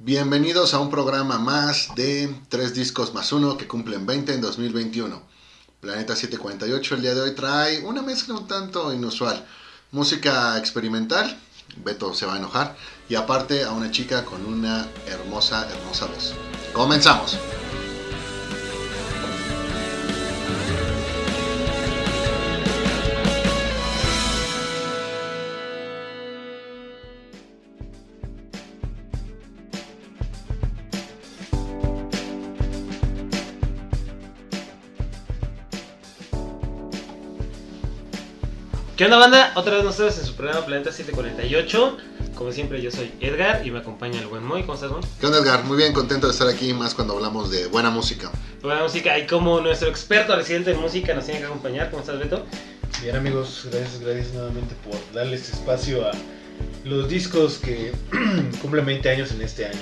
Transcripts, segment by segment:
Bienvenidos a un programa más de tres discos más uno que cumplen 20 en 2021. Planeta 748 el día de hoy trae una mezcla un tanto inusual. Música experimental, Beto se va a enojar, y aparte a una chica con una hermosa, hermosa voz. Comenzamos. ¿Qué onda banda? Otra vez nosotros en su programa Planeta 748. Como siempre yo soy Edgar y me acompaña el buen Moy. ¿Cómo estás, Moy? ¿Qué onda, Edgar? Muy bien, contento de estar aquí, más cuando hablamos de buena música. Buena música y como nuestro experto residente en música nos tiene que acompañar. ¿Cómo estás, Beto? Bien amigos, gracias, gracias nuevamente por darles espacio a los discos que cumplen 20 años en este año.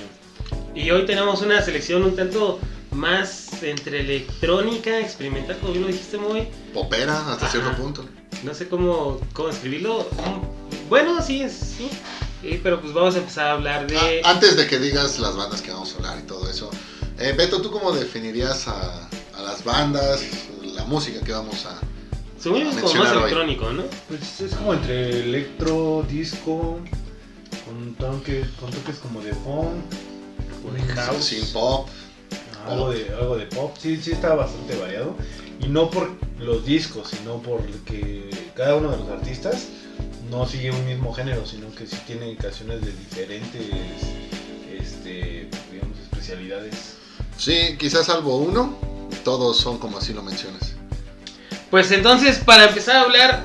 Y hoy tenemos una selección un tanto más entre electrónica, experimental, como bien lo dijiste, Moy. Popera hasta Ajá. cierto punto. No sé cómo, cómo escribirlo. Bueno, sí, es- sí. Eh, pero pues vamos a empezar a hablar de... Ah, antes de que digas las bandas que vamos a hablar y todo eso, eh, Beto, ¿tú cómo definirías a, a las bandas, la música que vamos a... Según yo es como más mencionar hoy. electrónico, ¿no? Pues es como entre electro, disco, con toques, con toques como de funk, con house, Sin pop. algo de, algo de pop. Sí, sí está bastante variado. Y no por los discos, sino por que cada uno de los artistas no sigue un mismo género, sino que sí tiene canciones de diferentes, este, digamos, especialidades. Sí, quizás salvo uno, todos son como así lo mencionas. Pues entonces, para empezar a hablar,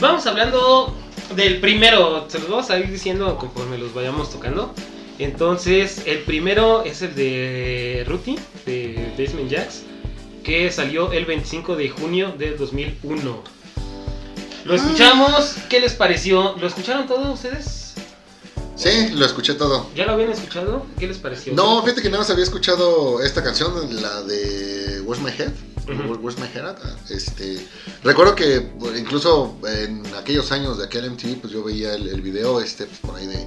vamos hablando del primero. Se los vamos a ir diciendo conforme los vayamos tocando. Entonces, el primero es el de Ruti, de Basement Jacks, que salió el 25 de junio de 2001. Lo escuchamos, ¿qué les pareció? ¿Lo escucharon todos ustedes? Sí, lo escuché todo. ¿Ya lo habían escuchado? ¿Qué les pareció? No, fíjate que nada más había escuchado esta canción, la de Where's My Head. Ujú. Where's My Head. Ah, Este, recuerdo que bueno, incluso en aquellos años de aquel MTV, pues yo veía el, el video este, pues, por ahí de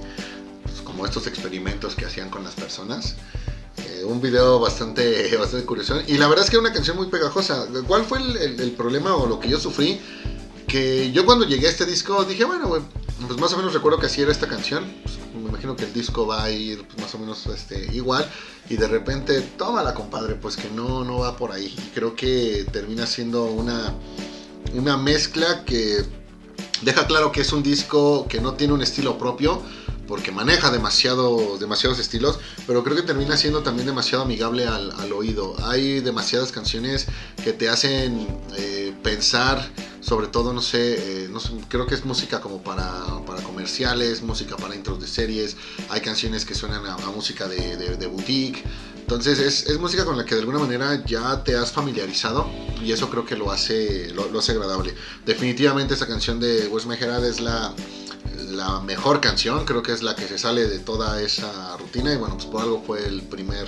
pues, como estos experimentos que hacían con las personas. Un video bastante, bastante curioso. Y la verdad es que era una canción muy pegajosa. ¿Cuál fue el, problema o lo que yo sufrí? Que yo cuando llegué a este disco dije, bueno, pues más o menos recuerdo que así era esta canción. Pues, me imagino que el disco va a ir pues, más o menos este, igual. Y de repente, tómala, compadre, pues que no, no va por ahí. Y creo que termina siendo una, una mezcla que deja claro que es un disco que no tiene un estilo propio. Porque maneja demasiado, demasiados estilos, pero creo que termina siendo también demasiado amigable al, al oído. Hay demasiadas canciones que te hacen eh, pensar, sobre todo, no sé, eh, no sé, creo que es música como para, para comerciales, música para intros de series, hay canciones que suenan a, a música de, de- de boutique. Entonces es, es música con la que de alguna manera ya te has familiarizado y eso creo que lo hace, lo, lo hace agradable. Definitivamente esta canción de Wes Mejerad es la, la mejor canción, creo que es la que se sale de toda esa rutina y bueno, pues por algo fue el primer,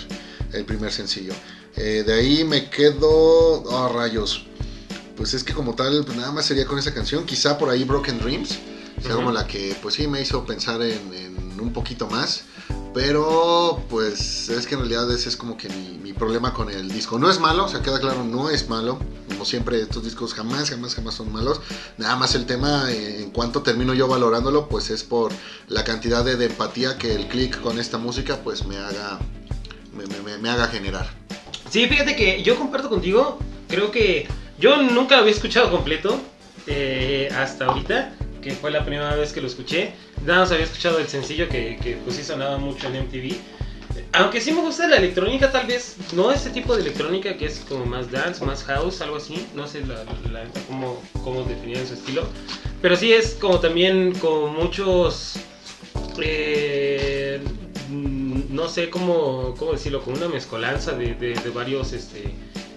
el primer sencillo. Eh, de ahí me quedo, oh rayos, pues es que como tal, pues nada más sería con esa canción, quizá por ahí Broken Dreams, sea como la que pues sí me hizo pensar en, en un poquito más. Pero pues es que en realidad ese es como que mi, mi problema con el disco. No es malo, o sea, queda claro, no es malo. Como siempre, estos discos jamás, jamás, jamás son malos. Nada más el tema, eh, en cuanto termino yo valorándolo, pues es por la cantidad de, de empatía que el click con esta música pues me haga, me, me- me- haga generar. Sí, fíjate que yo comparto contigo. Creo que yo nunca lo había escuchado completo eh, hasta ahorita, que fue la primera vez que lo escuché. Nada más había escuchado el sencillo que, que pues sí sonaba mucho en MTV. Aunque sí me gusta la electrónica, tal vez no este tipo de electrónica que es como más dance, más house, algo así. No sé la, la neta cómo, cómo definían su estilo. Pero sí es como también como muchos... eh, no sé cómo, cómo decirlo, como una mezcolanza de, de- de varios este,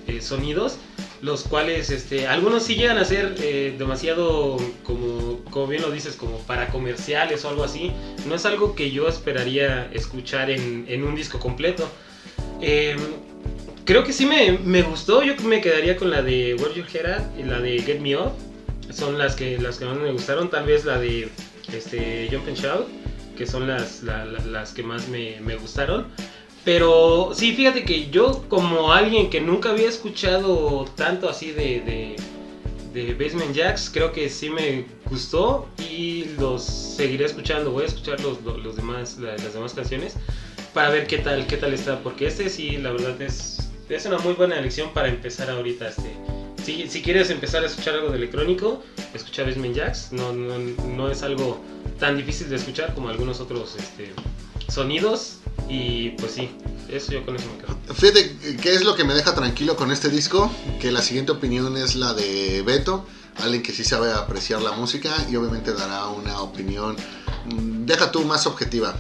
eh, sonidos, los cuales este, algunos sí llegan a ser eh, demasiado, como, como bien lo dices, como para comerciales o algo así. No es algo que yo esperaría escuchar en, en un disco completo. Eh, creo que sí me, me gustó, yo me quedaría con la de Where At y la de Get Me Up. Son las que, las que más me gustaron, tal vez la de este, Jump and Shout que son las, la- la- las que más me, me gustaron. Pero sí, fíjate que yo como alguien que nunca había escuchado tanto así de, de, de Basement Jacks, creo que sí me gustó y los seguiré escuchando. Voy a escuchar los, los, los demás, la- las demás canciones para ver qué tal, qué tal está. Porque este sí, la verdad es, es una muy buena elección para empezar ahorita. Este. Si, si quieres empezar a escuchar algo de electrónico, escucha Basement Jacks. No, no, no es algo tan difícil de escuchar como algunos otros este, sonidos. Y pues sí, eso yo con eso me quedo. Fíjate, ¿qué es lo que me deja tranquilo con este disco? Que la siguiente opinión es la de Beto, alguien que sí sabe apreciar la música y obviamente dará una opinión, mm, deja tú más objetiva,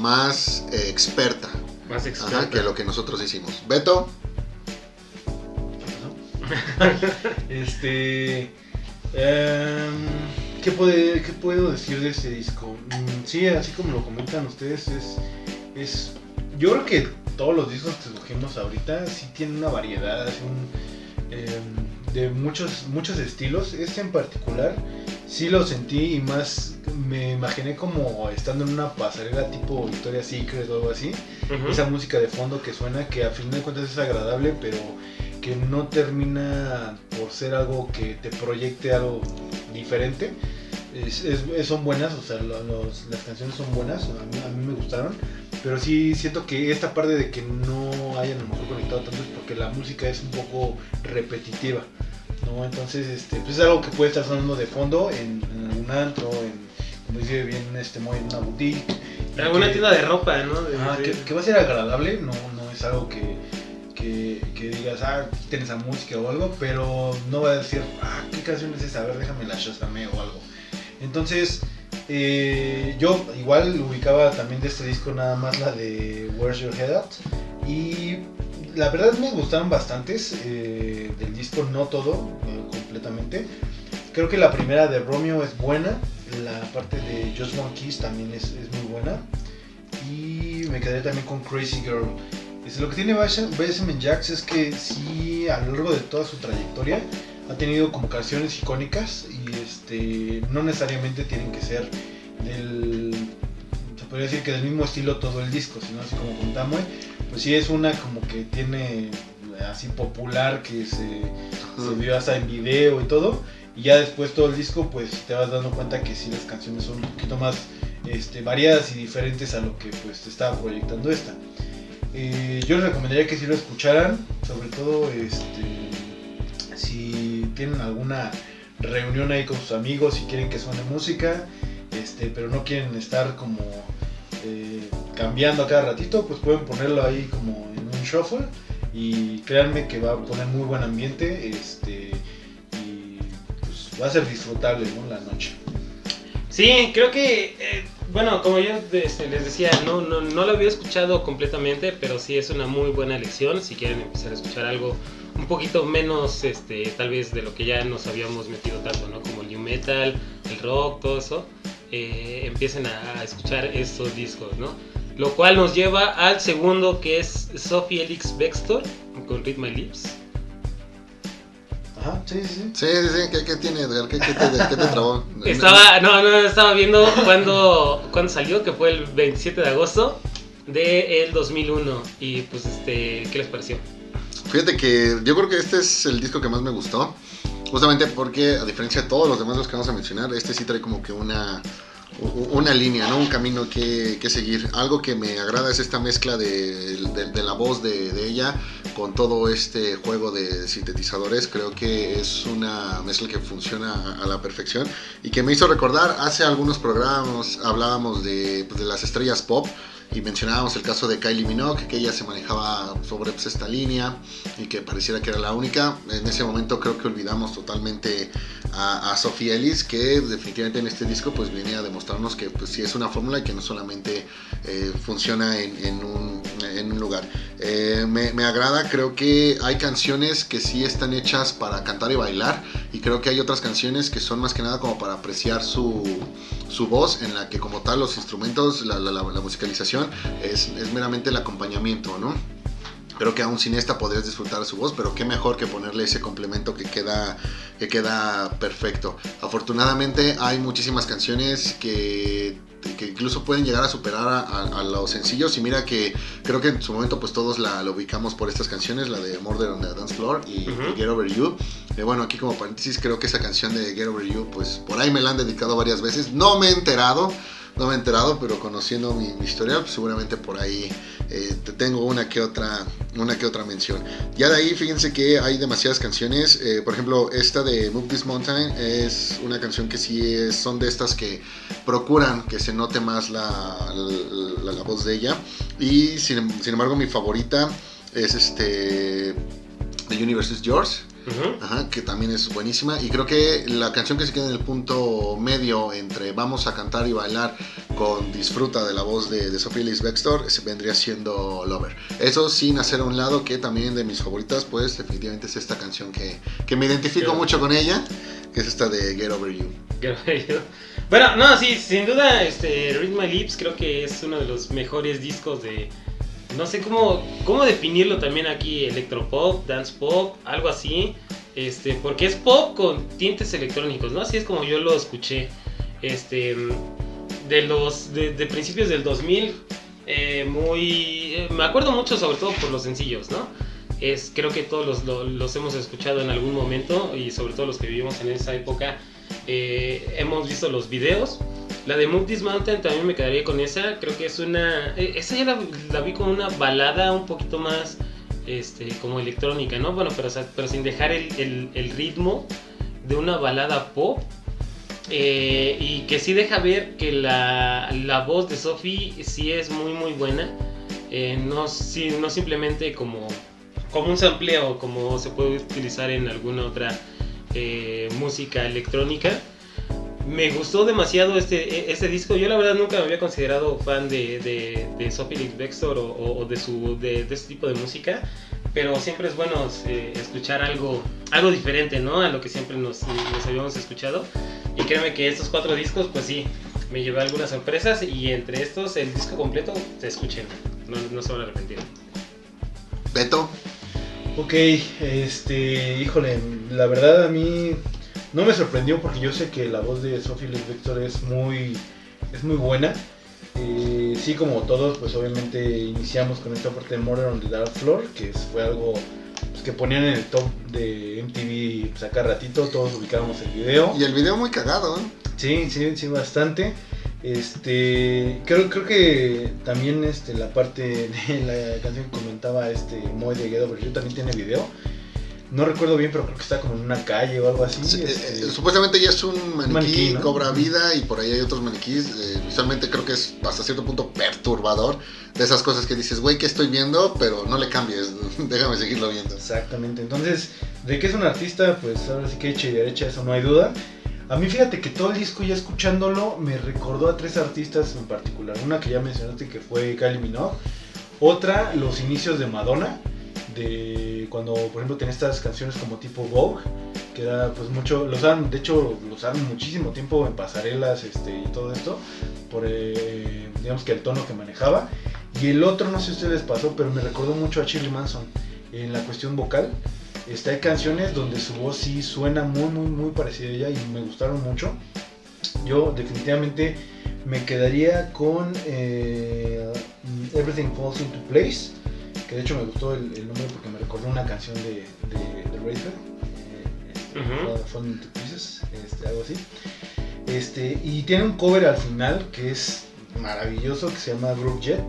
más eh, experta, Más ajá, experta. que lo que nosotros hicimos. Beto, Este. em, ¿qué, puede- ¿Qué puedo decir de este disco? Mm, sí, así como lo comentan ustedes, es. es yo creo que todos los discos que escogimos ahorita sí tienen una variedad, así un, em, de muchos, muchos estilos. Este en particular sí lo sentí y más me imaginé como estando en una pasarela tipo Victoria's Secret o algo así esa música de fondo que suena, que a fin de cuentas es agradable, pero que no termina por ser algo que te proyecte algo diferente. Es- es- son buenas, o sea, lo- los- las canciones son buenas, a mí, a mí me gustaron, pero sí siento que esta parte de que no hayan a lo mejor conectado tanto es porque la música es un poco repetitiva. ¿no? Entonces, este, pues es algo que puede estar sonando de fondo en, en algún antro, en, como dice bien este Moy, en una boutique. y Alguna que- tienda de ropa, ¿no? De- Ah, de- que, que va a ser agradable, no, no es algo que, que, digas, ah, quiten esa música o algo, pero no va a decir, ah, ¿qué canción es esa? A ver, déjame la shazameo o algo. Entonces, eh, yo igual ubicaba también de este disco nada más la de Where's Your Head At y la verdad me gustaron bastantes eh, del disco, no todo, completamente. Creo que la primera de Romeo es buena, la parte de Just One Kiss también es, es muy buena. Y me quedé también con Crazy Girl. Lo que tiene Basement Jacks es que sí, a lo largo de toda su trayectoria, ha tenido como canciones icónicas y este no necesariamente tienen que ser del. Se podría decir que del mismo estilo todo el disco, sino así como contamos. Pues sí, es una como que tiene así popular que se, se vio hasta en video y todo. Y ya después todo el disco, pues te vas dando cuenta que sí las canciones son un poquito más este, variadas y diferentes a lo que pues te estaba proyectando esta. Eh, yo les recomendaría que si lo escucharan, sobre todo este, si tienen alguna reunión ahí con sus amigos y quieren que suene música, este, pero no quieren estar como eh, cambiando a cada ratito, pues pueden ponerlo ahí como en un shuffle y créanme que va a poner muy buen ambiente este, y pues va a ser disfrutable ¿no? la noche. Sí, creo que, eh, bueno, como yo este, les decía, no, no, no lo había escuchado completamente, pero sí es una muy buena elección si quieren empezar a escuchar algo un poquito menos, este, tal vez de lo que ya nos habíamos metido tanto, ¿no? Como el new metal, el rock, todo eso, eh, empiecen a escuchar estos discos, ¿no? Lo cual nos lleva al segundo que es Sophie Elix Bextor con Read My Lips. Ajá, sí, sí, sí. sí, sí, sí, ¿qué, qué tiene, Edgar? ¿Qué, qué te, qué te trabó? Estaba, no, no, estaba viendo cuando, cuando salió, que fue el 27 de agosto del 2001. Y pues, este, ¿qué les pareció? Fíjate que yo creo que este es el disco que más me gustó. Justamente porque, a diferencia de todos los demás los que vamos a mencionar, este sí trae como que una, una línea, ¿no? Un camino que, que seguir. Algo que me agrada es esta mezcla de, de- la voz de, ella con todo este juego de sintetizadores. Creo que es una mezcla que funciona a, la perfección y que me hizo recordar hace algunos programas hablábamos de, pues, de las estrellas pop y mencionábamos el caso de Kylie Minogue, que ella se manejaba sobre pues, esta línea y que pareciera que era la única. En ese momento creo que olvidamos totalmente a, a Sophie Ellis, que definitivamente en este disco pues viene a demostrarnos que pues sí es una fórmula y que no solamente eh, funciona en, en un, en un lugar. Eh, me, me agrada, creo que hay canciones que sí están hechas para cantar y bailar y creo que hay otras canciones que son más que nada como para apreciar su, su voz en la que como tal los instrumentos, la, la- la- la musicalización es, es meramente el acompañamiento, ¿no? Creo que aún sin esta podrías disfrutar su voz, pero qué mejor que ponerle ese complemento que queda, que queda perfecto. Afortunadamente hay muchísimas canciones que que incluso pueden llegar a superar a, a- a los sencillos. Y mira que creo que en su momento pues todos la, la ubicamos por estas canciones, la de Murder on the Dance Floor y Get Over You. Eh, bueno, aquí como paréntesis creo que esa canción de Get Over You pues por ahí me la han dedicado varias veces. No me he enterado. No me he enterado, pero conociendo mi, mi historia, pues, seguramente por ahí eh, te tengo una que otra una que otra mención. Ya de ahí, fíjense que hay demasiadas canciones. eh, por ejemplo, esta de Move This Mountain es una canción que sí es- son de estas que procuran que se note más la, voz de ella. Y sin, sin embargo, mi favorita es este. The Universe is Yours. Ajá, que también es buenísima. Y creo que la canción que se queda en el punto medio entre vamos a cantar y bailar con disfruta de la voz de, de Sophie Ellis Bextor se vendría siendo Lover. Eso sin hacer a un lado que también de mis favoritas, pues definitivamente es esta canción que, que me identifico mucho con ella, que es esta de Get Over You. Qué bello. Bueno, no, sí, sin duda, este, Read My Lips creo que es uno de los mejores discos de... No sé cómo, cómo definirlo también aquí, electropop, dance pop, algo así. Este, porque es pop con tintes electrónicos, ¿no? Así es como yo lo escuché. Este, de los, de, de principios del 2000, eh, muy... eh, me acuerdo mucho sobre todo por los sencillos, ¿no? Es, creo que todos los, lo- los hemos escuchado en algún momento y sobre todo los que vivimos en esa época eh, hemos visto los videos. La de Move This Mountain también me quedaría con esa. Creo que es una. eh, Esa ya la, vi como una balada un poquito más este, como electrónica, ¿no? Bueno, pero, sin dejar el, el- el ritmo de una balada pop. eh, y que sí deja ver que la, la voz de Sophie sí es muy muy buena. Eh, no, no simplemente como, como un sampleo, como se puede utilizar en alguna otra eh, música electrónica. Me gustó demasiado este, este disco. Yo la verdad nunca me había considerado fan de, de, de Sophie Bextor o, o- de, su, de, de este tipo de música. Pero siempre es bueno eh, escuchar algo, algo diferente, ¿no? A lo que siempre nos, nos habíamos escuchado. Y créeme que estos cuatro discos, pues sí, me llevé algunas sorpresas. Y entre estos, el disco completo, se escuchen. No, no se van a arrepentir. Beto, Ok, este, híjole, la verdad a mí no me sorprendió porque yo sé que la voz de Sophie Lee Victor es muy, es muy buena. Eh, sí, como todos, pues obviamente iniciamos con esta parte de Murder on the Dark Floor, que fue algo pues, que ponían en el top de MTV pues, acá ratito, todos ubicábamos el video. y el video muy cagado, ¿eh? Sí, sí, sí, bastante. Este, creo, creo que también este, la parte de la canción que comentaba este Moy de Over You también tiene video. No recuerdo bien, pero creo que está como en una calle o algo así. Sí, este, eh, supuestamente ya es un maniquí, Maniquí, ¿no? cobra vida y por ahí hay otros maniquís. eh, visualmente creo que es hasta cierto punto perturbador. De esas cosas que dices, güey, que estoy viendo? Pero no le cambies, déjame seguirlo viendo. Exactamente. Entonces, de que es un artista, pues ahora sí que hecha y derecha, eso no hay duda. A mí fíjate que todo el disco ya escuchándolo me recordó a tres artistas en particular. Una que ya mencionaste que fue Kylie Minogue. Otra, los inicios de Madonna. De cuando, por ejemplo, tenía estas canciones como tipo Vogue. Que era pues mucho, los usaban, de hecho, los usaban muchísimo tiempo en pasarelas este, y todo esto. Por, eh, digamos que el tono que manejaba. Y el otro, no sé si ustedes pasó, pero me recordó mucho a Shirley Manson en la cuestión vocal. Este, hay canciones donde su voz sí suena muy, muy, muy parecida a ella y me gustaron mucho. Yo definitivamente me quedaría con eh, Everything Falls into Place, que de hecho me gustó el, el nombre porque me recordó una canción de, de, de Radiohead, eh, este, Ujú. Fall- Fall into Pieces, este, algo así. Este, y tiene un cover al final que es maravilloso, que se llama Group Jet.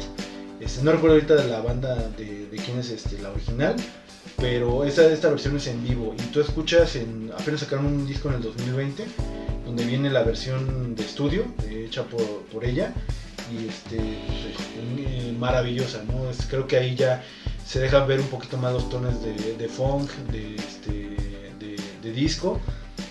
Este, no recuerdo ahorita de la banda de, de quién es este, la original, pero esta, versión es en vivo. Y tú escuchas, en, apenas sacaron un disco en el 2020, donde viene la versión de estudio, hecha por, por ella, y este, pues, maravillosa, ¿no? Es- creo que ahí ya se dejan ver un poquito más los tonos de, de funk, de, este, de, de disco,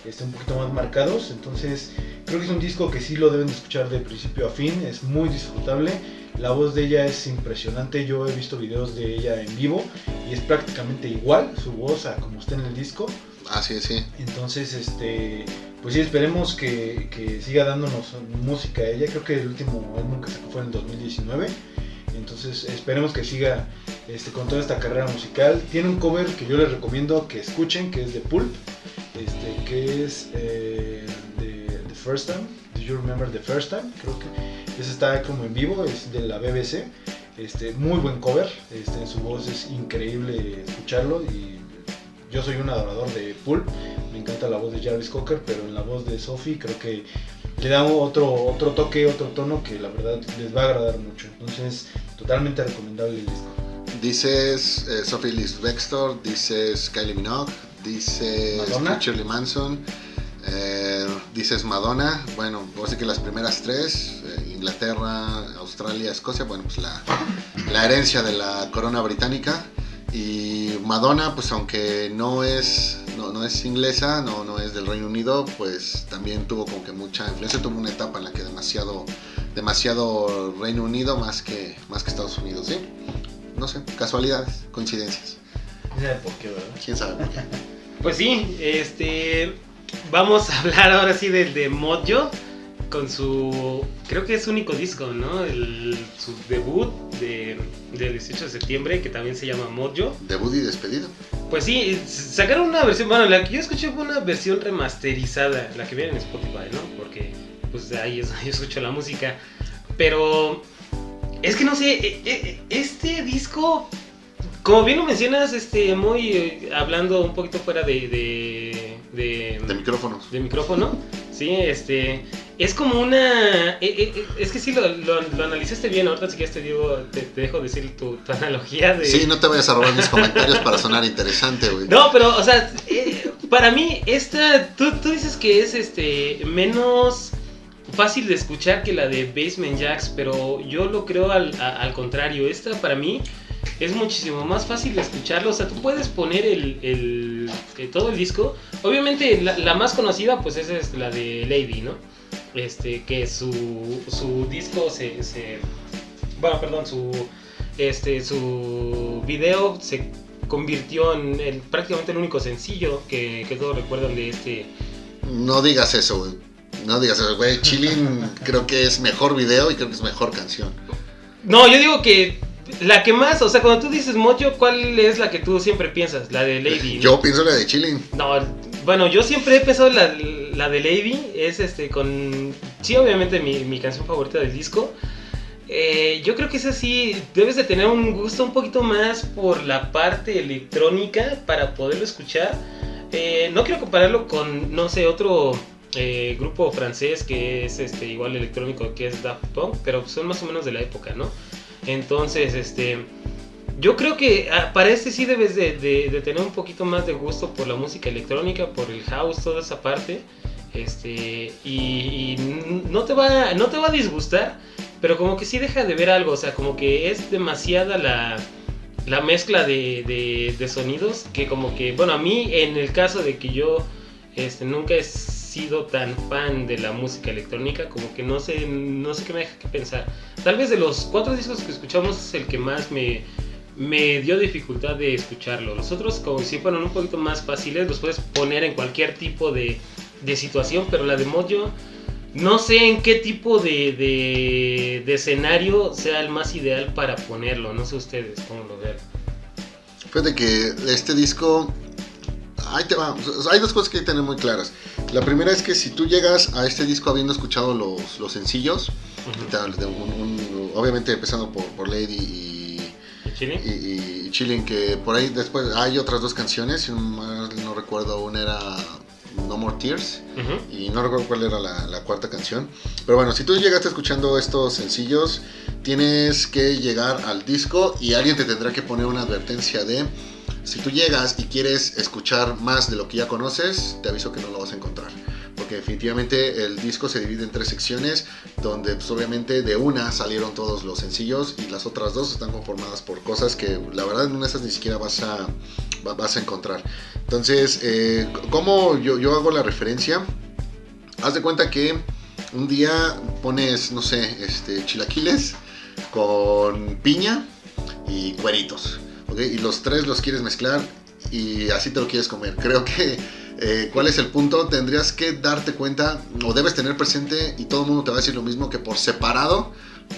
este, un poquito más marcados. Entonces, creo que es un disco que sí lo deben de escuchar de principio a fin, es muy disfrutable. La voz de ella es impresionante, yo he visto videos de ella en vivo y es prácticamente igual su voz a como está en el disco. Así es, sí. Entonces, este, pues sí, esperemos que, que siga dándonos música ella. Creo que el último álbum que sacó fue en el 2019. Entonces, esperemos que siga este, con toda esta carrera musical. Tiene un cover que yo les recomiendo que escuchen, que es de Pulp, este, que es eh, First Time, The You Remember the First Time, creo que ese está como en vivo, es de la BBC. Este, muy buen cover, este, su voz es increíble escucharlo y yo soy un adorador de Pulp, me encanta la voz de Jarvis Cocker, pero en la voz de Sophie creo que le da otro, otro toque, otro tono que la verdad les va a agradar mucho. Entonces, totalmente recomendable el disco. Dices eh, Sophie Liz Bextor, dices Kylie Minogue, dices. Shirley Manson, eh, dices Madonna. Bueno, así que las primeras tres, eh, Inglaterra, Australia, Escocia, bueno, pues la, la herencia de la corona británica. Y Madonna, pues aunque no es, no, no es inglesa, no, no es del Reino Unido, pues también tuvo como que mucha influencia, tuvo una etapa en la que demasiado, demasiado Reino Unido más que, más que Estados Unidos, ¿sí? No sé, casualidades, coincidencias, por qué, ¿verdad? quién sabe por qué. Pues sí, este. Vamos a hablar ahora sí del de Mojo. Con su. Creo que es único disco, ¿no? El, su debut de, del 18 de septiembre, que también se llama Mojo. Debut y despedido. Pues sí, sacaron una versión. Bueno, la que yo escuché fue una versión remasterizada, la que viene en Spotify, ¿no? Porque, pues ahí es donde yo escucho la música. Pero. Es que no sé, e- e- este disco. Como bien lo mencionas, este, muy eh, hablando un poquito fuera de, de, de, De micrófonos. de micrófono, sí, este, es como una, eh, eh, es que sí lo, lo, lo analizaste bien, ahorita si quieres te digo, te, te dejo decir tu, tu analogía de... Sí, no te vayas a robar mis comentarios para sonar interesante, güey. No, pero, o sea, para mí, esta, tú, tú dices que es este menos fácil de escuchar que la de Basement Jacks, pero yo lo creo al, a- al contrario. Esta para mí es muchísimo más fácil de escucharlo. O sea, tú puedes poner el, el- eh, todo el disco. Obviamente, la, la más conocida, pues esa es la de Lady, ¿no? Este, que su, su disco se, se. Bueno, perdón, su. Este, su video se convirtió en el- prácticamente el único sencillo que, que todos recuerdan de este. No digas eso, güey. No digas eso, güey. Chilling creo que es mejor video y creo que es mejor canción. No, yo digo que la que más, o sea, cuando tú dices Mojo, ¿cuál es la que tú siempre piensas? La de Lady. ¿no? Yo pienso la de Chilling. No, bueno, yo siempre he pensado la, la de Lady, es este con... Sí, obviamente mi, mi canción favorita del disco. Eh, yo creo que esa sí, debes de tener un gusto un poquito más por la parte electrónica para poderlo escuchar. Eh, no quiero compararlo con, no sé, otro eh, grupo francés que es este igual electrónico que es Daft Punk, pero son más o menos de la época, ¿no? Entonces, este... Yo creo que ah, para este sí debes de, tener un poquito más de gusto por la música electrónica, por el house, toda esa parte. Este, y, no, te va, no te va a disgustar, pero como que sí deja de ver algo, o sea, como que es demasiada la, la mezcla de, sonidos que como que, bueno, a mí en el caso de que yo este, nunca he sido tan fan de la música electrónica, como que no sé, no sé qué me deja que pensar. Tal vez de los cuatro discos que escuchamos es el que más me, me dio dificultad de escucharlo. Los otros, como si fueran un poquito más fáciles, los puedes poner en cualquier tipo de, de situación, pero la de Mojo, no sé en qué tipo de, de, escenario sea el más ideal para ponerlo. No sé ustedes cómo lo vean. Fíjate que este disco. Ahí te va. O sea, hay dos cosas que hay que tener muy claras. La primera es que si tú llegas a este disco habiendo escuchado los, los sencillos, tal, de un- un- obviamente empezando por, por Lady y, ¿En Chile? y, y Chilling, que por ahí después hay otras dos canciones, si no, recuerdo, una era No More Tears Ujú. y no recuerdo cuál era la, la cuarta canción. Pero bueno, si tú llegaste escuchando estos sencillos, tienes que llegar al disco y alguien te tendrá que poner una advertencia de si tú llegas y quieres escuchar más de lo que ya conoces, te aviso que no lo vas a encontrar. Porque definitivamente el disco se divide en tres secciones, donde pues, obviamente de una salieron todos los sencillos y las otras dos están conformadas por cosas que la verdad en una de esas ni siquiera vas a, va- vas a encontrar. Entonces, eh, ¿cómo yo, yo hago la referencia? Haz de cuenta que un día pones, no sé, este, chilaquiles con piña y cueritos. Y los tres los quieres mezclar y así te lo quieres comer. Creo que, eh, ¿cuál es el punto? Tendrías que darte cuenta o debes tener presente y todo el mundo te va a decir lo mismo que por separado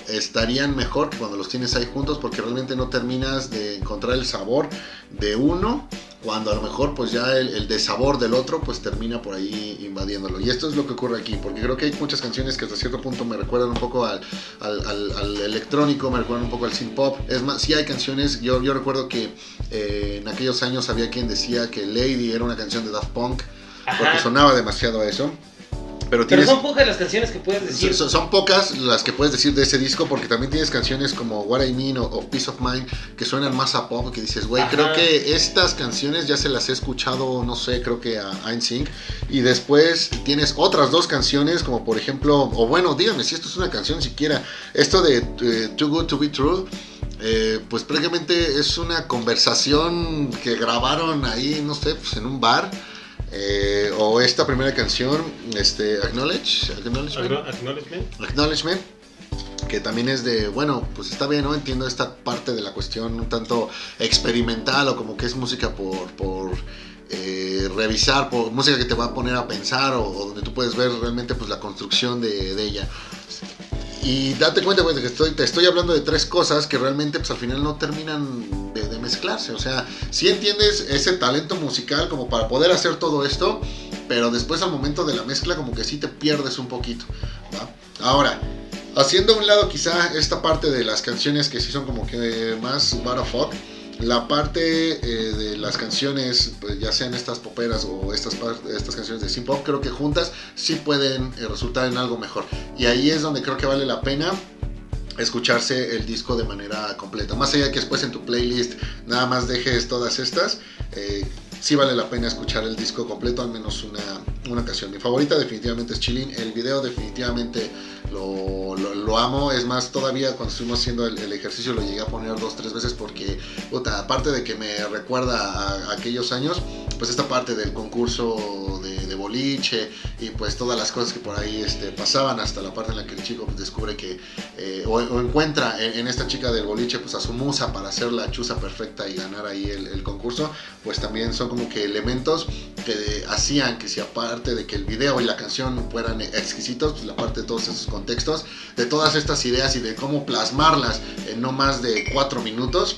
estarían mejor cuando los tienes ahí juntos porque realmente no terminas de encontrar el sabor de uno cuando a lo mejor pues ya el, el desabor del otro pues termina por ahí invadiéndolo. Y esto es lo que ocurre aquí, porque creo que hay muchas canciones que hasta cierto punto me recuerdan un poco al, al, al- al electrónico, me recuerdan un poco al synth pop. Es más, sí hay canciones, yo, yo recuerdo que eh, en aquellos años había quien decía que Lady era una canción de Daft Punk, porque sonaba demasiado a eso. Pero son pocas las canciones que puedes decir. Son, son pocas las que puedes decir de ese disco porque también tienes canciones como What I Mean o, o Peace of Mind que suenan más a pop que dices, güey, creo que estas canciones ya se las he escuchado, no sé, creo que a NSYNC y después tienes otras dos canciones como por ejemplo, o bueno, dígame si esto es una canción siquiera, esto de eh, Too Good to Be True. eh, pues prácticamente es una conversación que grabaron ahí, no sé, pues en un bar. Eh, o esta primera canción, este, Acknowledge, Acknowledgement. Acknow- Acknowledgement. Acknowledgement, que también es de, bueno, pues está bien, ¿no? Entiendo esta parte de la cuestión un tanto experimental o como que es música por, por eh, revisar, por música que te va a poner a pensar o, o donde tú puedes ver realmente pues la construcción de, de ella. Y date cuenta, güey, de que estoy, te estoy hablando de tres cosas que realmente pues al final no terminan de, mezclarse. O sea, si entiendes ese talento musical como para poder hacer todo esto, pero después al momento de la mezcla como que sí te pierdes un poquito. Ahora, haciendo a un lado quizá esta parte de las canciones que sí son como que más what la parte eh, de las canciones, pues, ya sean estas poperas o estas, estas canciones de synth pop, creo que juntas sí pueden eh, resultar en algo mejor. Y ahí es donde creo que vale la pena escucharse el disco de manera completa. Más allá de que después en tu playlist nada más dejes todas estas, eh, sí vale la pena escuchar el disco completo, al menos una, una ocasión. Mi favorita definitivamente es Chilling, el video definitivamente lo, lo- lo amo, es más, todavía cuando estuvimos haciendo el, el ejercicio lo llegué a poner dos, tres veces porque, puta, aparte de que me recuerda a, a aquellos años, pues esta parte del concurso de, de boliche y pues todas las cosas que por ahí este, pasaban hasta la parte en la que el chico descubre que eh, o, o encuentra en, en esta chica del boliche pues a su musa para hacer la chuza perfecta y ganar ahí el, el concurso, pues también son como que elementos que hacían que si aparte de que el video y la canción fueran exquisitos, pues la parte de todos esos contextos, de todas estas ideas y de cómo plasmarlas en no más de cuatro minutos,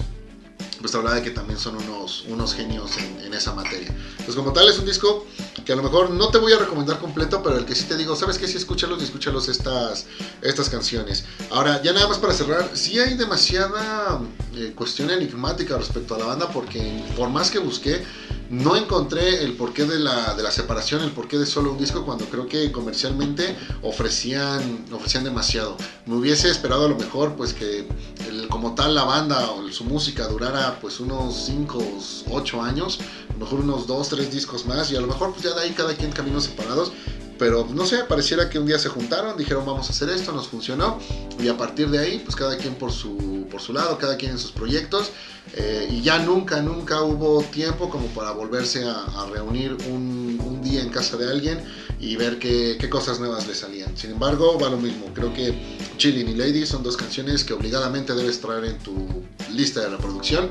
pues la verdad de que también son unos, unos genios en, en esa materia. Pues como tal es un disco que a lo mejor no te voy a recomendar completo, pero el que sí te digo, ¿sabes qué? Sí, escúchalos y escúchalos estas, estas canciones. Ahora, ya nada más para cerrar, sí hay demasiada eh, cuestión enigmática respecto a la banda, porque por más que busqué, no encontré el porqué de la, de la separación, el porqué de solo un disco, cuando creo que comercialmente ofrecían, ofrecían demasiado. Me hubiese esperado a lo mejor, pues que el- como tal la banda o su música durara pues unos 5 o 8 años, a lo mejor unos 2, 3 discos más, y a lo mejor pues ya de ahí cada quien caminos separados. Pero no sé, pareciera que un día se juntaron, dijeron vamos a hacer esto, nos funcionó, y a partir de ahí, pues cada quien por su, por su lado, cada quien en sus proyectos, eh, y ya nunca, nunca hubo tiempo como para volverse a, reunir un, un día en casa de alguien y ver qué, qué cosas nuevas le salían. Sin embargo, va lo mismo, creo que Chilling y Lady son dos canciones que obligadamente debes traer en tu lista de reproducción.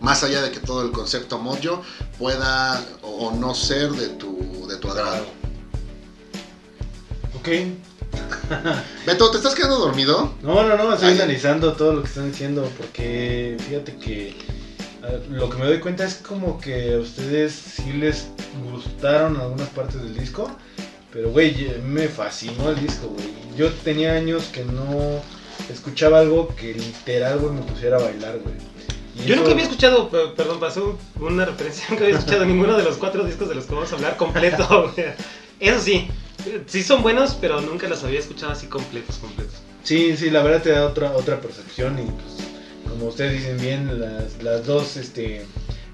Más allá de que todo el concepto mojo pueda o, o no ser de tu, de tu agrado. Beto, ¿te estás quedando dormido? No, no, no, estoy Ay. analizando todo lo que están diciendo porque fíjate que lo que me doy cuenta es como que a ustedes sí les gustaron algunas partes del disco, pero güey, me fascinó el disco, güey. Yo tenía años que no escuchaba algo que literal, güey, me pusiera a bailar, güey. Yo nunca había escuchado, pe- perdón, pasó una referencia, nunca había escuchado ninguno de los cuatro discos de los que vamos a hablar completo. güey. Eso sí, sí son buenos, pero nunca los había escuchado así completos, completos. Sí, sí, la verdad te da otra, otra percepción y pues, como ustedes dicen bien, las, las dos este,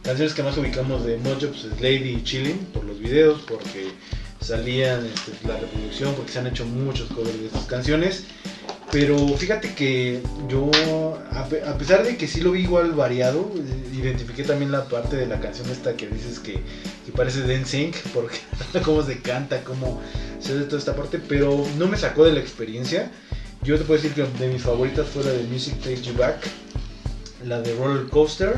canciones que más ubicamos de Mojo pues, es Lady y Chilling por los videos, porque salían este, la reproducción, porque se han hecho muchos covers de estas canciones. Pero fíjate que yo, a, pe- a pesar de que sí lo vi igual variado, eh, identifiqué también la parte de la canción esta que dices que, que parece de NSYNC, porque cómo se canta, cómo se hace toda esta parte, pero no me sacó de la experiencia. Yo te puedo decir que de mis favoritas fue la de Music Takes You Back, la de Roller Coaster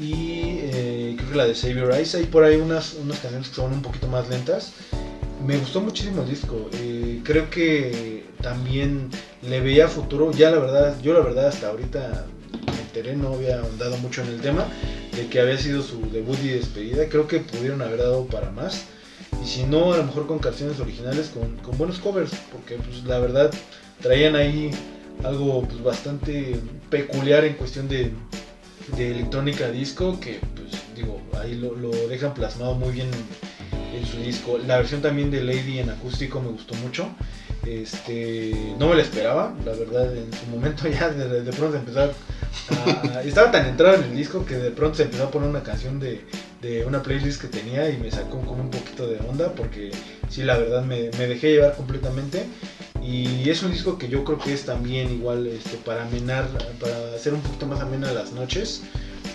y eh, creo que la de Save Your Eyes. Hay por ahí unas, unas canciones que son un poquito más lentas. Me gustó muchísimo el disco. eh, creo que también le veía futuro. Ya la verdad, yo la verdad hasta ahorita me enteré, no había ahondado mucho en el tema. de que había sido su debut y despedida. Creo que pudieron haber dado para más. Y si no, a lo mejor con canciones originales, con, con buenos covers, porque pues la verdad traían ahí algo pues, bastante peculiar en cuestión de, de electrónica disco, que pues digo, ahí lo, lo dejan plasmado muy bien en su disco. La versión también de Lady en acústico me gustó mucho. Este, no me la esperaba, la verdad, en su momento ya de, de pronto empezar a, estaba tan entrado en el disco que de pronto se empezó a poner una canción de, de una playlist que tenía y me sacó como un poquito de onda porque sí, la verdad me, me dejé llevar completamente. Y es un disco que yo creo que es también igual este, para amenar, para hacer un poquito más amena las noches,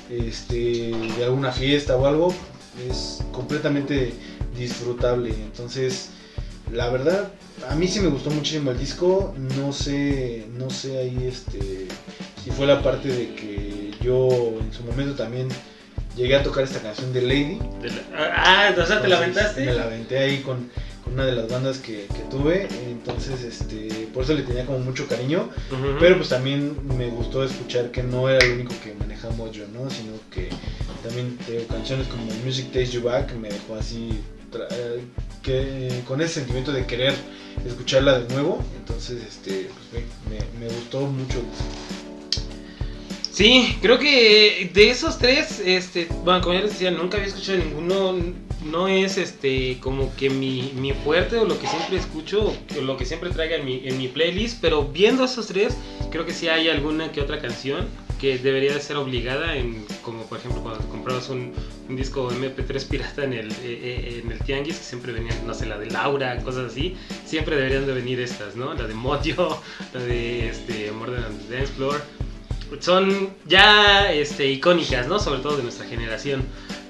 este, de alguna fiesta o algo, es completamente disfrutable. Entonces, la verdad, a mí sí me gustó muchísimo el disco. No sé, no sé ahí este, si fue la parte de que yo en su momento también llegué a tocar esta canción de Lady. La- ah, o sea, ¿te la aventaste? Me la aventé ahí con, con una de las bandas que, que tuve. Entonces, este, por eso le tenía como mucho cariño. Pero pues también me gustó escuchar que no era el único que manejamos yo, ¿no? Sino que también tengo canciones como Music Takes You Back me dejó así eh, que con ese sentimiento de querer escucharla de nuevo. Entonces, este, pues me gustó mucho. Sí, creo que de esos tres, este, bueno, como ya les decía, nunca había escuchado ninguno. No es este como que mi, mi fuerte o lo que siempre escucho o lo que siempre traiga en mi, en mi playlist, pero viendo esos tres, creo que sí hay alguna que otra canción que debería de ser obligada, en, como por ejemplo cuando comprabas un, un disco MP3 pirata en el, eh, eh, en el Tianguis, que siempre venían, no sé, la de Laura, cosas así, siempre deberían de venir estas, ¿no? La de Modio, la de este, Than the Dance Floor son ya este, icónicas, ¿no? Sobre todo de nuestra generación.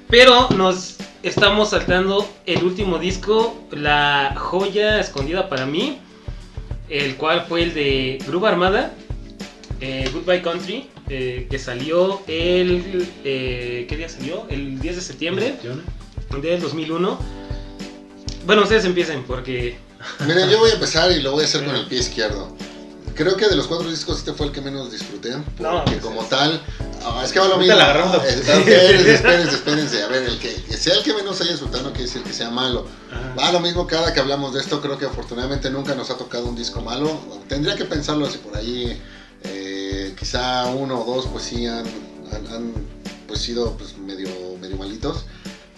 Pero nos estamos saltando el último disco, la joya escondida para mí, el cual fue el de Groove Armada, eh, Goodbye Country, eh, que salió el... eh, ¿Qué día salió? El 10 de septiembre del 2001. Bueno, ustedes empiecen porque... Miren, yo voy a empezar y lo voy a hacer con el pie izquierdo. Creo que de los cuatro discos este fue el que menos disfruté. Porque No, pues como es- tal, ah, es que va lo mismo. Eh, Espérense, espérense, espérense. A ver, el que, que sea el que menos haya disfrutado no quiere decir que sea malo. Va lo mismo cada que hablamos de esto. Creo que afortunadamente nunca nos ha tocado un disco malo. Tendría que pensarlo si por ahí eh, quizá uno o dos pues sí han, han- pues sido pues medio, medio malitos.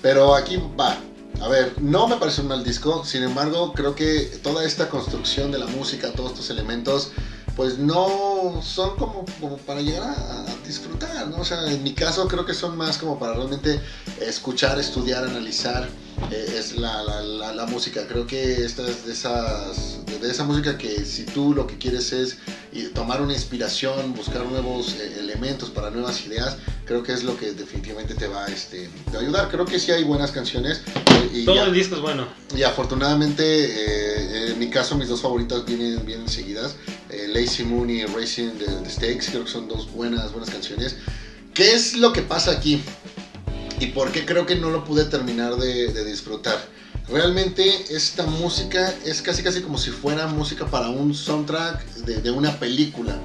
Pero aquí va. A ver, no me parece un mal disco, sin embargo, creo que toda esta construcción de la música, todos estos elementos, pues no son como, como para llegar a, a disfrutar, ¿no? O sea, en mi caso creo que son más como para realmente escuchar, estudiar, analizar, eh, es la, la, la, la música. Creo que esta es de, esas, de, esa música que si tú lo que quieres es y tomar una inspiración, buscar nuevos eh, elementos para nuevas ideas, creo que es lo que definitivamente te va, este, te va a ayudar. Creo que sí hay buenas canciones. eh, y Todo ya- el disco es bueno. y afortunadamente, eh, en mi caso, mis dos favoritas vienen, vienen seguidas. Eh, Lazy Moon y Racing the, the Stakes, creo que son dos buenas, buenas canciones. ¿Qué es lo que pasa aquí? ¿Y por qué creo que no lo pude terminar de, de disfrutar? Realmente esta música es casi casi como si fuera música para un soundtrack de, de una película.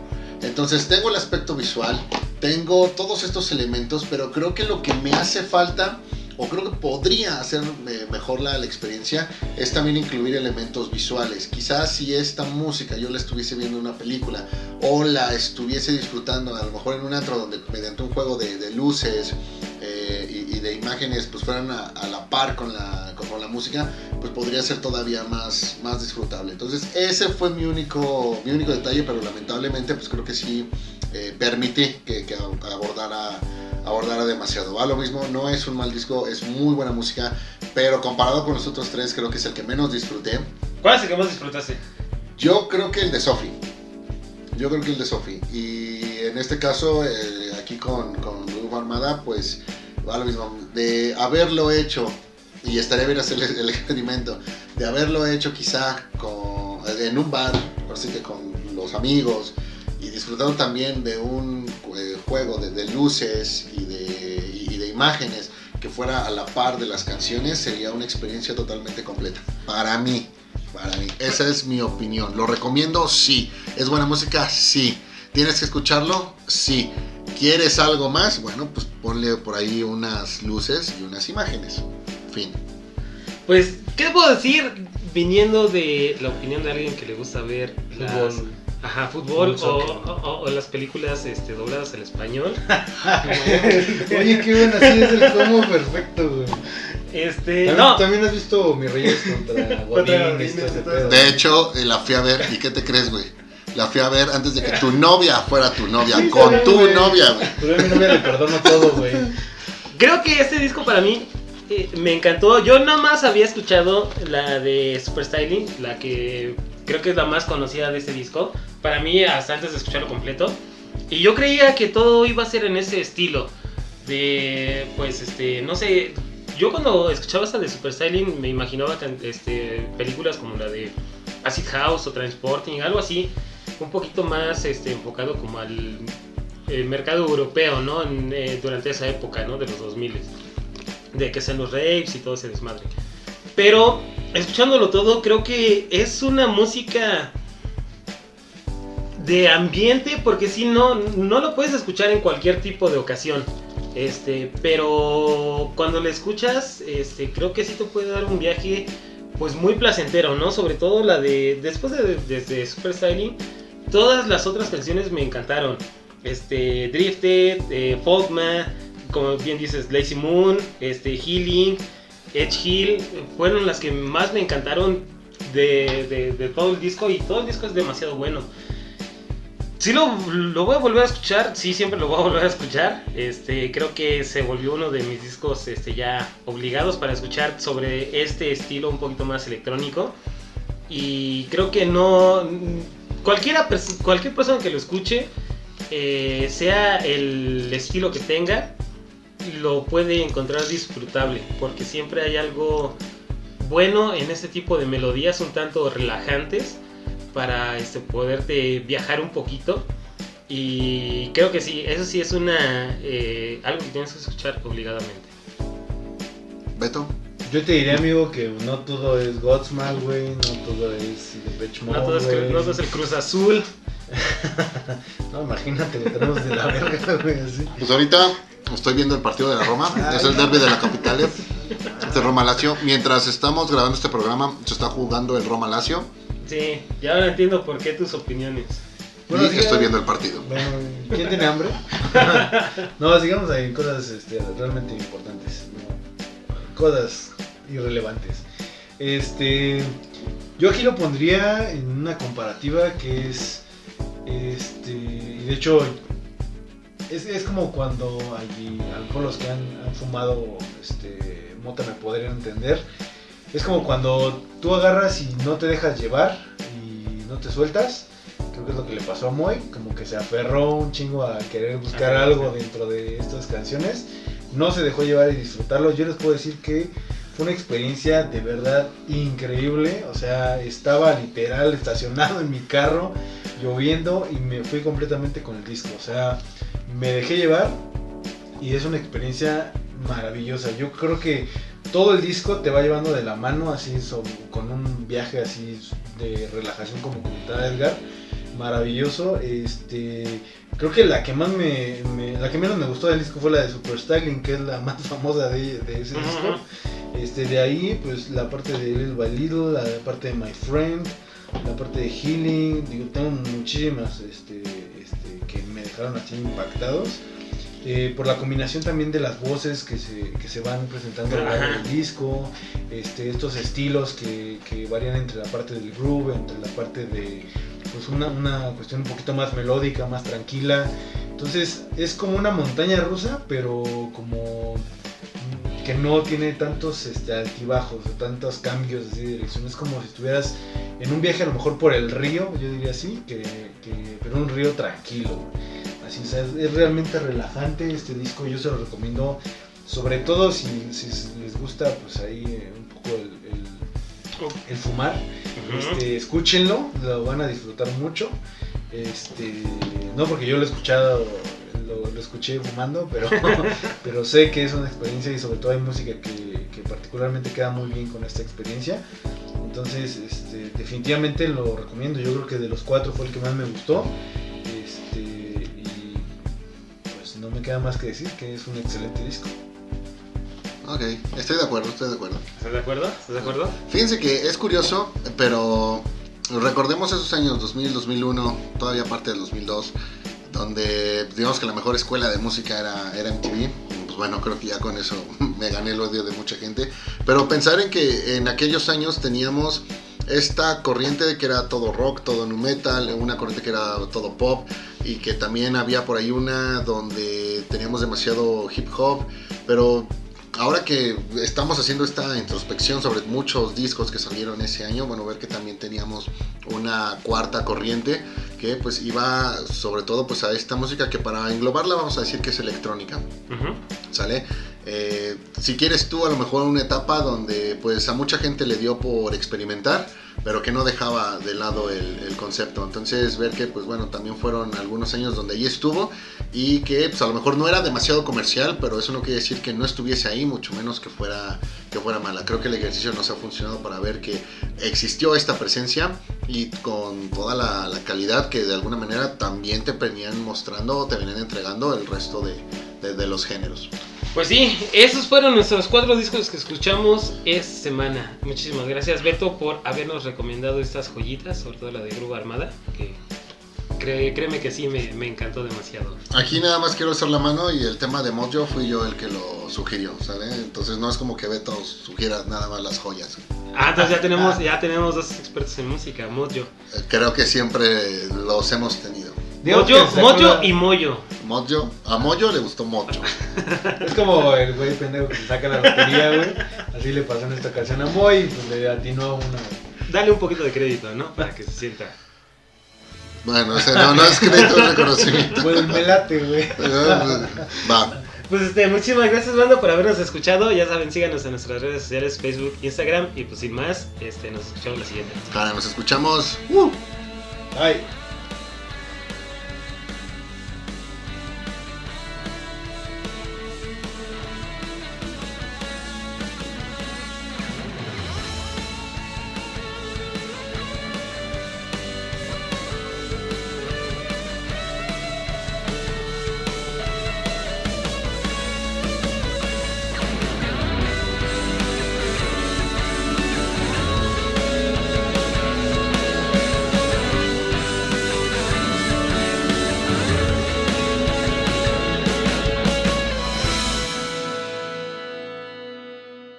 Entonces tengo el aspecto visual, tengo todos estos elementos, pero creo que lo que me hace falta o creo que podría hacer mejor la, la experiencia es también incluir elementos visuales. Quizás si esta música yo la estuviese viendo en una película o la estuviese disfrutando a lo mejor en un antro donde mediante un juego de, de luces eh, y de imágenes pues fueran a, a la par con la, con, con la música, pues podría ser todavía más, más disfrutable. Entonces ese fue mi único, mi único detalle, pero lamentablemente pues creo que sí eh, permití que, que abordara abordara demasiado. Va lo mismo, no es un mal disco, es muy buena música, pero comparado con los otros tres, creo que es el que menos disfruté. ¿Cuál es el que más disfrutaste? Yo creo que el de Sophie. Yo creo que el de Sophie. Y en este caso, eh, aquí con, con Armada, pues mismo. De haberlo hecho, y estaría bien hacer el, experimento, de haberlo hecho quizá con, en un bar, así que con los amigos, y disfrutando también de un eh, juego de, de luces y de, y de imágenes que fuera a la par de las canciones, sería una experiencia totalmente completa. Para mí, para mí. Esa es mi opinión. ¿Lo recomiendo? Sí. ¿Es buena música? Sí. ¿Tienes que escucharlo? Sí. ¿Quieres algo más? Bueno, pues ponle por ahí unas luces y unas imágenes. Fin. Pues, ¿qué puedo decir viniendo de la opinión de alguien que le gusta ver las- Fútbol. Ajá, fútbol Fútbol, o, soccer. o- o las películas este, dobladas al español. Oye, qué bueno, así es el combo perfecto, güey. Este, ¿También, no, también has visto Mi Reyes contra Contra Godín pedo? De hecho, eh, la fui a ver. ¿Y qué te crees, güey? La fui a ver antes de que tu novia fuera tu novia. Sí, con tu güey. novia, güey. Pero a mi novia le perdono todo, güey. creo que este disco para mí eh, me encantó. Yo nada más había escuchado la de Super Styling, la que creo que es la más conocida de este disco. Para mí, hasta antes de escucharlo completo. Y yo creía que todo iba a ser en ese estilo. De, pues, este, no sé. Yo cuando escuchaba esta de Super Styling me imaginaba este, películas como la de Acid House o Transporting, algo así. Un poquito más este, enfocado como al eh, mercado europeo, ¿no? En, eh, durante esa época, ¿no? De los 2000 de que sean los raves y todo ese desmadre. Pero escuchándolo todo, creo que es una música de ambiente, porque si no, no lo puedes escuchar en cualquier tipo de ocasión. Este, pero cuando lo escuchas, este, creo que sí te puede dar un viaje, pues muy placentero, ¿no? Sobre todo la de, después de, desde Super Styling, todas las otras canciones me encantaron. Este, Drifted, eh, Folkman, como bien dices, Lazy Moon, este, Healing, Edge Hill, fueron las que más me encantaron de, de- de todo el disco y todo el disco es demasiado bueno. Sí lo, lo voy a volver a escuchar, sí siempre lo voy a volver a escuchar. Este, creo que se volvió uno de mis discos este, ya obligados para escuchar sobre este estilo un poquito más electrónico. Y creo que no cualquiera cualquier persona que lo escuche, eh, sea el estilo que tenga, lo puede encontrar disfrutable, porque siempre hay algo bueno en este tipo de melodías un tanto relajantes para este, poderte viajar un poquito. Y creo que sí, eso sí es una eh, algo que tienes que escuchar obligadamente. Beto. Yo te diría, amigo, que no todo es Godsmack, güey, no todo es Depeche Mode, No todo, es, güey. no todo es el Cruz Azul. No, imagínate, lo tenemos de la verga, güey, así. Pues ahorita estoy viendo el partido de la Roma. Ay. Es el derby de la capital de Roma Lazio. Mientras estamos grabando este programa, se está jugando el Roma Lazio. Sí, ya ahora entiendo por qué tus opiniones. Bueno, sí, estoy viendo el partido. Bueno, ¿quién tiene hambre? no, sigamos ahí, cosas este, realmente importantes. ¿no? Cosas irrelevantes. Este. Yo aquí lo pondría en una comparativa que es. Este. Y de hecho. Es, es como cuando allí, a lo mejor los que han, han fumado este, mota me podrían entender. Es como cuando tú agarras y no te dejas llevar y no te sueltas. Creo que es lo que le pasó a Moy, como que se aferró un chingo a querer buscar algo dentro de estas canciones. No se dejó llevar y disfrutarlo. Yo les puedo decir que fue una experiencia de verdad increíble. O sea, estaba literal estacionado en mi carro, lloviendo y me fui completamente con el disco. O sea, me dejé llevar y es una experiencia maravillosa. Yo creo que todo el disco te va llevando de la mano, así con un viaje así de relajación como comentaba Edgar. Maravilloso. Este, creo que la que más me, me- la que menos me gustó del disco fue la de Super Styling, que es la más famosa de, de ese disco. Este, de ahí, pues la parte de Little by Little, la parte de My Friend, la parte de Healing, digo, tengo muchísimas este, este, que me dejaron así impactados. Eh, por la combinación también de las voces que se, que se van presentando a lo largo del disco, este, estos estilos que, que varían entre la parte del groove, entre la parte de pues una, una cuestión un poquito más melódica, más tranquila. Entonces es como una montaña rusa, pero como que no tiene tantos este, altibajos o tantos cambios así de dirección. Es como si estuvieras en un viaje a lo mejor por el río, yo diría así, que, que- pero un río tranquilo. Así, o sea, es, es realmente relajante este disco, yo se lo recomiendo, sobre todo si, si les gusta pues ahí eh, un poco el, el- el fumar. Este, escúchenlo, lo van a disfrutar mucho. Este, no porque yo lo he escuchado, lo, lo escuché fumando, pero, pero sé que es una experiencia y sobre todo hay música que, que particularmente queda muy bien con esta experiencia. Entonces, este, definitivamente lo recomiendo. Yo creo que de los cuatro fue el que más me gustó. Este, y pues no me queda más que decir que es un excelente disco. Ok, estoy de acuerdo, estoy de acuerdo. ¿Estás de acuerdo? ¿Estás de acuerdo? Fíjense que es curioso, pero recordemos esos años 2000, 2001, todavía parte del 2002, donde digamos que la mejor escuela de música era, era MTV. Pues bueno, creo que ya con eso me gané el odio de mucha gente. Pero pensar en que en aquellos años teníamos esta corriente de que era todo rock, todo nu metal, una corriente que era todo pop y que también había por ahí una donde teníamos demasiado hip hop, pero ahora que estamos haciendo esta introspección sobre muchos discos que salieron ese año, bueno, ver que también teníamos una cuarta corriente que pues iba sobre todo pues a esta música que para englobarla vamos a decir que es electrónica. ¿sale? Eh, si quieres tú a lo mejor una etapa donde pues a mucha gente le dio por experimentar, pero que no dejaba de lado el, el concepto. Entonces ver que pues bueno, también fueron algunos años donde ahí estuvo y que pues a lo mejor no era demasiado comercial, pero eso no quiere decir que no estuviese ahí, mucho menos que fuera, que fuera mala. Creo que el ejercicio nos ha funcionado para ver que existió esta presencia y con toda la, la calidad que de alguna manera también te venían mostrando o te venían entregando el resto de, de- de los géneros. Pues sí, esos fueron nuestros cuatro discos que escuchamos esta semana. Muchísimas gracias Beto por habernos recomendado estas joyitas, sobre todo la de Grupo Armada, que cree- créeme que sí me, me encantó demasiado. Aquí nada más quiero hacer la mano y el tema de Mojo fui yo el que lo sugirió, ¿sale? Entonces no es como que Beto sugiera nada más las joyas. Ah, entonces ya tenemos, ya tenemos dos expertos en música, Mojo. Creo que siempre los hemos tenido. Que Mojo la- y Moyo. Mojo, a Mojo le gustó Mojo. Es como el güey pendejo que se saca la lotería, güey. Así le pasó en esta ocasión a Moy y pues le atinó a una. Dale un poquito de crédito, ¿no? Para que se sienta. Bueno, o sea, no, no es crédito, es reconocimiento. Pues me late, güey. Va. Pues este, muchísimas gracias, banda, por habernos escuchado. Ya saben, síganos en nuestras redes sociales, Facebook, Instagram. Y pues sin más, este, nos escuchamos la siguiente. Cara, nos escuchamos. Ay.